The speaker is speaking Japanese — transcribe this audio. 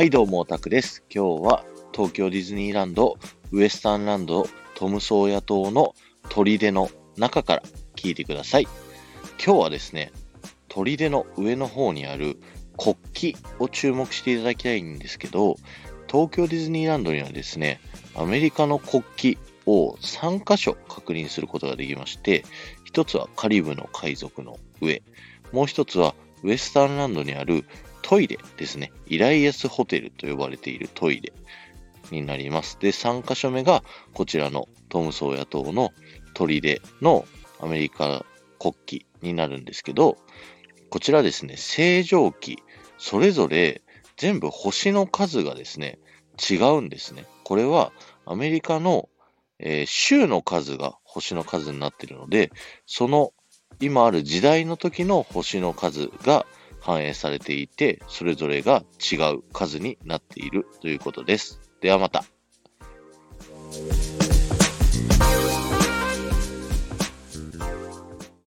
はい、どうも、オタクです。今日は東京ディズニーランド、ウエスタンランド、トムソーヤ島の砦の中から聞いてください。今日はですね、砦の上の方にある国旗を注目していただきたいんですけど、東京ディズニーランドにはですね、アメリカの国旗を3箇所確認することができまして、一つはカリブの海賊の上、もう一つはウエスタンランドにあるトイレですね。イライアスホテルと呼ばれているトイレになります。で、3箇所目がこちらのトムソーヤ島の砦のアメリカ国旗になるんですけど、こちらですね、正常期、それぞれ全部星の数がですね、違うんですね。これはアメリカの、えー州の数が星の数になっているので、その今ある時代の時の星の数が反映されていて、それぞれが違う数になっているということです。ではまた。